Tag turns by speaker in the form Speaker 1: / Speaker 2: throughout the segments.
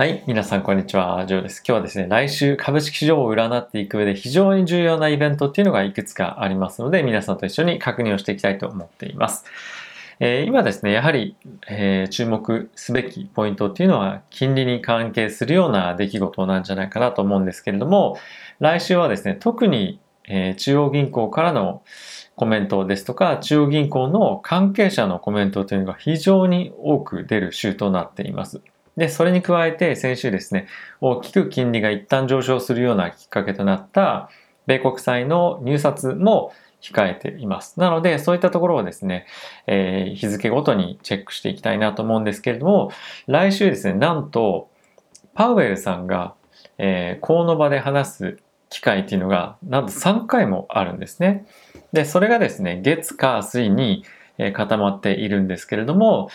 Speaker 1: はい。皆さん、こんにちは。ジョーです。今日はですね、来週株式市場を占っていく上で非常に重要なイベントっていうのがいくつかありますので、皆さんと一緒に確認をしていきたいと思っています。えー、今ですね、やはり、えー、注目すべきポイントっていうのは、金利に関係するような出来事なんじゃないかなと思うんですけれども、来週はですね、特に、えー、中央銀行からのコメントですとか、中央銀行の関係者のコメントというのが非常に多く出る週となっています。で、それに加えて先週ですね、大きく金利が一旦上昇するようなきっかけとなった米国債の入札も控えています。なので、そういったところをですね、えー、日付ごとにチェックしていきたいなと思うんですけれども、来週ですね、なんと、パウエルさんが、えー、この場で話す機会っていうのが、なんと3回もあるんですね。で、それがですね、月、火、水に固まっているんですけれども、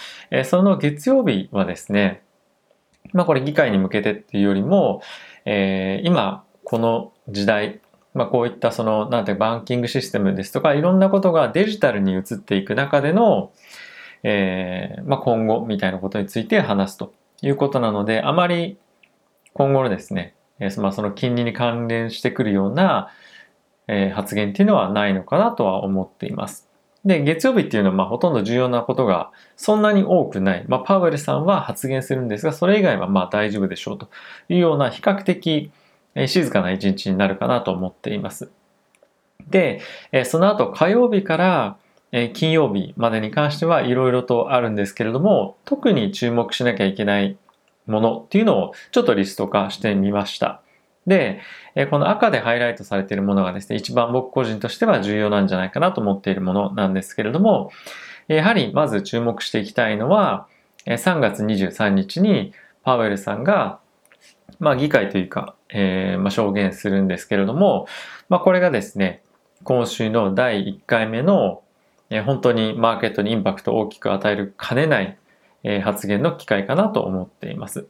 Speaker 1: その月曜日はですね、まあこれ議会に向けてっていうよりも、えー、今この時代、まあこういったその、なんてバンキングシステムですとか、いろんなことがデジタルに移っていく中での、えー、まあ今後みたいなことについて話すということなので、あまり今後のですね、えー、まあその金利に関連してくるような、えー、発言っていうのはないのかなとは思っています。で、月曜日っていうのはまあほとんど重要なことがそんなに多くない。まあ、パウエルさんは発言するんですが、それ以外はまあ大丈夫でしょうというような比較的静かな一日になるかなと思っています。で、その後火曜日から金曜日までに関してはいろいろとあるんですけれども、特に注目しなきゃいけないものっていうのをちょっとリスト化してみました。で、この赤でハイライトされているものがですね、一番僕個人としては重要なんじゃないかなと思っているものなんですけれども、やはりまず注目していきたいのは、3月23日にパウエルさんが、まあ議会というか、えー、まあ証言するんですけれども、まあこれがですね、今週の第1回目の、えー、本当にマーケットにインパクトを大きく与えるかねない、えー、発言の機会かなと思っています。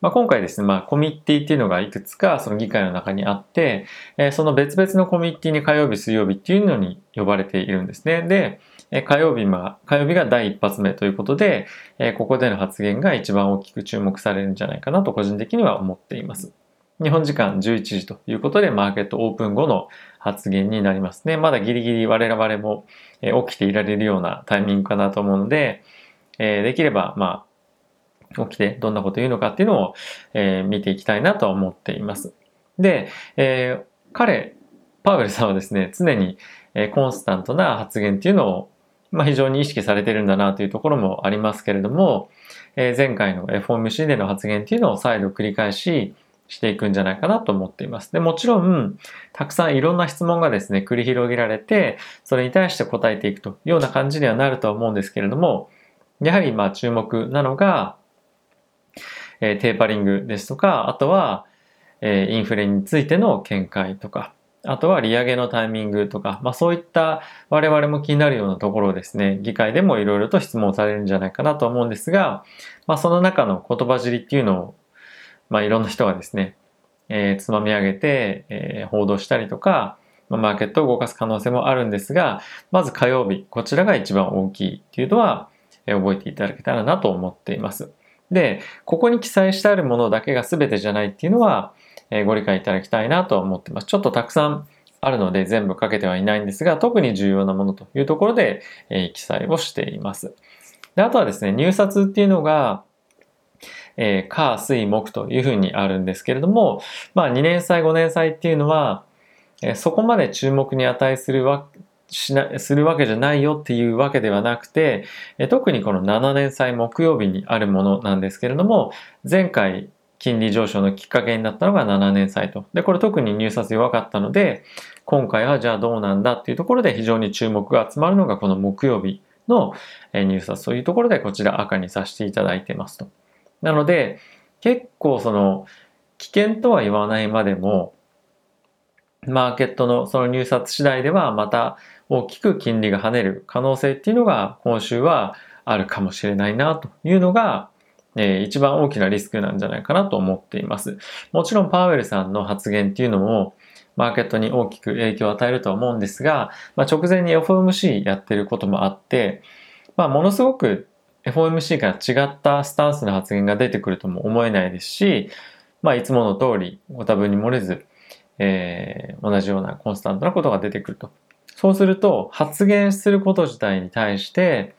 Speaker 1: まあ、今回ですね、まあ、コミッティっていうのがいくつかその議会の中にあって、えー、その別々のコミッティに火曜日、水曜日っていうのに呼ばれているんですね。で、えー、火曜日は、火曜日が第一発目ということで、えー、ここでの発言が一番大きく注目されるんじゃないかなと個人的には思っています。日本時間11時ということで、マーケットオープン後の発言になりますね。まだギリギリ我々も起きていられるようなタイミングかなと思うので、できれば、まあ、起きてどんなこと言うのかっていうのを、えー、見ていきたいなと思っています。で、えー、彼、パウエルさんはですね、常に、えー、コンスタントな発言っていうのを、まあ、非常に意識されてるんだなというところもありますけれども、えー、前回の FOMC での発言っていうのを再度繰り返ししていくんじゃないかなと思っています。で、もちろん、たくさんいろんな質問がですね、繰り広げられて、それに対して答えていくというような感じにはなるとは思うんですけれども、やはりまあ注目なのが、えー、テーパリングですとか、あとは、えー、インフレについての見解とか、あとは利上げのタイミングとか、まあそういった我々も気になるようなところをですね、議会でもいろいろと質問されるんじゃないかなと思うんですが、まあその中の言葉尻っていうのを、まあいろんな人がですね、えー、つまみ上げて、えー、報道したりとか、まあ、マーケットを動かす可能性もあるんですが、まず火曜日、こちらが一番大きいっていうのは、えー、覚えていただけたらなと思っています。で、ここに記載してあるものだけが全てじゃないっていうのは、えー、ご理解いただきたいなと思ってます。ちょっとたくさんあるので全部書けてはいないんですが、特に重要なものというところで、えー、記載をしています。で、あとはですね、入札っていうのが、えー、火、水、木というふうにあるんですけれども、まあ2年債、5年債っていうのは、えー、そこまで注目に値するわしな、するわけじゃないよっていうわけではなくて、特にこの7年債木曜日にあるものなんですけれども、前回金利上昇のきっかけになったのが7年債と。で、これ特に入札弱かったので、今回はじゃあどうなんだっていうところで非常に注目が集まるのがこの木曜日の入札というところでこちら赤にさせていただいてますと。なので、結構その危険とは言わないまでも、マーケットのその入札次第ではまた大きく金利が跳ねる可能性っていうのが今週はあるかもしれないなというのが、えー、一番大きなリスクなんじゃないかなと思っています。もちろんパウエルさんの発言っていうのもマーケットに大きく影響を与えるとは思うんですが、まあ、直前に FOMC やってることもあって、まあ、ものすごく FOMC から違ったスタンスの発言が出てくるとも思えないですし、まあ、いつもの通りご多分に漏れず、えー、同じようなコンスタントなことが出てくると。そうすると、発言すること自体に対して、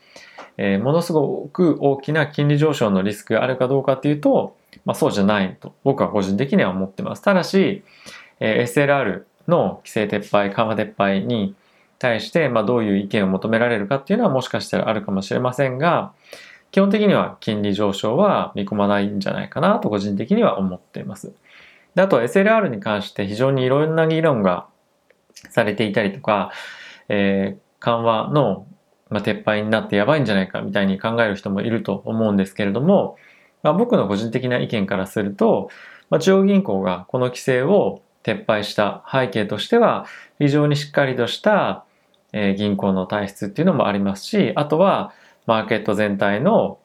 Speaker 1: えー、ものすごく大きな金利上昇のリスクがあるかどうかっていうと、まあ、そうじゃないと僕は個人的には思ってます。ただし、えー、SLR の規制撤廃、緩和撤廃に対して、まあ、どういう意見を求められるかっていうのはもしかしたらあるかもしれませんが、基本的には金利上昇は見込まないんじゃないかなと個人的には思っています。であと SLR に関して非常にいろんな議論がされていたりとか、えー、緩和の、まあ、撤廃になってやばいんじゃないかみたいに考える人もいると思うんですけれども、まあ、僕の個人的な意見からすると、まあ、中央銀行がこの規制を撤廃した背景としては非常にしっかりとした、えー、銀行の体質っていうのもありますしあとはマーケット全体の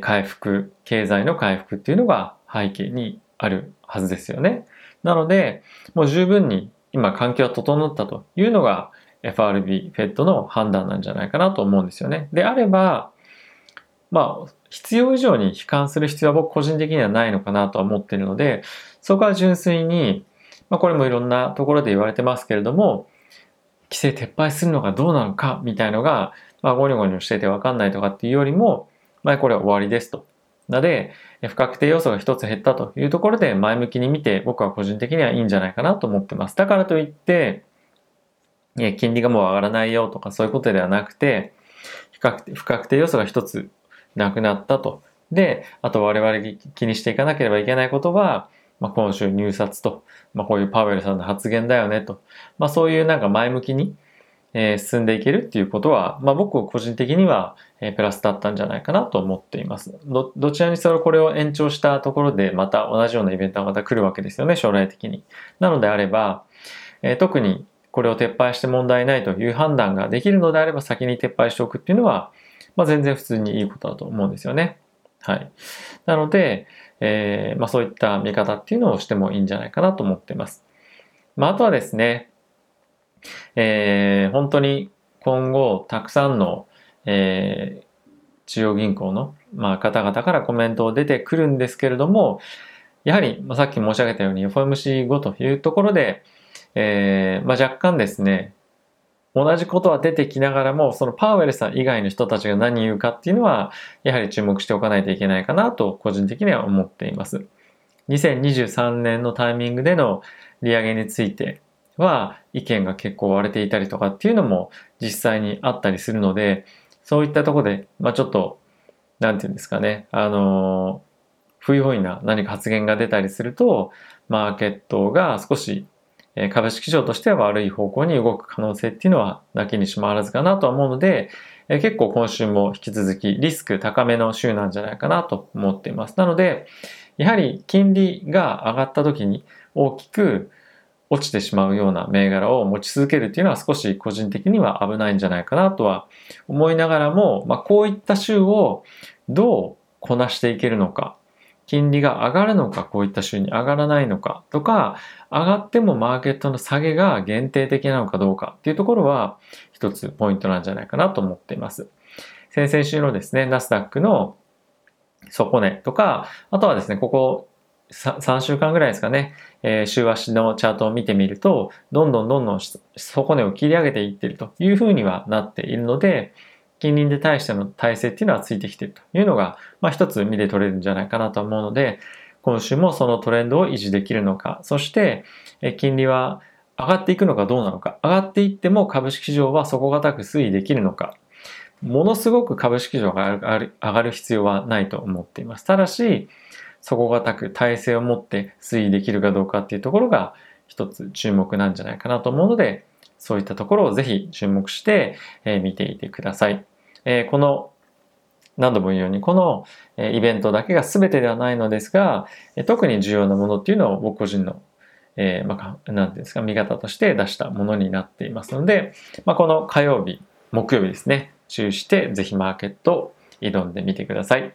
Speaker 1: 回復経済の回復っていうのが背景にあるはずですよね。なのでもう十分に今環境は整ったというのが FRB、FED の判断なんじゃないかなと思うんですよね。であればまあ必要以上に悲観する必要は僕個人的にはないのかなとは思っているのでそこは純粋にまあ、これもいろんなところで言われてますけれども、規制撤廃するのがどうなのかみたいのが、まあ、ゴニョゴニョしててわかんないとかっていうよりも、まあ、これは終わりですと。なので、不確定要素が一つ減ったというところで前向きに見て僕は個人的にはいいんじゃないかなと思ってます。だからといって、金利がもう上がらないよとかそういうことではなくて、不確定要素が一つなくなったと。で、あと我々気にしていかなければいけないことは、まあ、今週入札と、まあ、こういうパウエルさんの発言だよねと、まあ、そういうなんか前向きに、え、進んでいけるっていうことは、まあ、僕個人的には、え、プラスだったんじゃないかなと思っていますど。どちらにせよこれを延長したところでまた同じようなイベントがまた来るわけですよね、将来的に。なのであれば、え、特にこれを撤廃して問題ないという判断ができるのであれば先に撤廃しておくっていうのは、まあ、全然普通にいいことだと思うんですよね。はい。なので、えー、まあ、そういった見方っていうのをしてもいいんじゃないかなと思っています。まあ、あとはですね、えー、本当に今後たくさんの、えー、中央銀行の、まあ、方々からコメントを出てくるんですけれども、やはり、まあ、さっき申し上げたように FOMC5 というところで、えーまあ、若干ですね、同じことは出てきながらも、そのパウエルさん以外の人たちが何言うかっていうのは、やはり注目しておかないといけないかなと、個人的には思っています。2023年のタイミングでの利上げについては、意見が結構割れていたりとかっていうのも実際にあったりするので、そういったとこで、まあちょっと、なんていうんですかね、あの不用意な何か発言が出たりすると、マーケットが少し株式市場としては悪い方向に動く可能性っていうのはなきにしもあらずかなとは思うので、結構今週も引き続きリスク高めの週なんじゃないかなと思っています。なので、やはり金利が上がった時に大きく落ちてしまうような銘柄を持ち続けるっていうのは少し個人的には危ないんじゃないかなとは思いながらも、まあ、こういった週をどうこなしていけるのか金利が上がるのか、こういった週に上がらないのかとか、上がってもマーケットの下げが限定的なのかどうかっていうところは一つポイントなんじゃないかなと思っています。先々週のですね、ナスダックの底値とか、あとはですね、ここ3週間ぐらいですかね、えー、週足のチャートを見てみると、どんどんどんどん底値を切り上げていってるというふうにはなっているので、近隣で対しての体制っていうのはついてきているというのが、まあ一つ見て取れるんじゃないかなと思うので、今週もそのトレンドを維持できるのか、そしてえ金利は上がっていくのかどうなのか、上がっていっても株式市場は底堅く推移できるのか、ものすごく株式市場が上がる必要はないと思っています。ただし、底堅く体制を持って推移できるかどうかっていうところが一つ注目なんじゃないかなと思うので、そういったところをぜひ注目して見ていてください。え、この何度も言うようにこのイベントだけが全てではないのですが特に重要なものっていうのを僕個人のえー、まあ、ていうんですか、見方として出したものになっていますので、まあ、この火曜日、木曜日ですね、注意してぜひマーケットを挑んでみてください。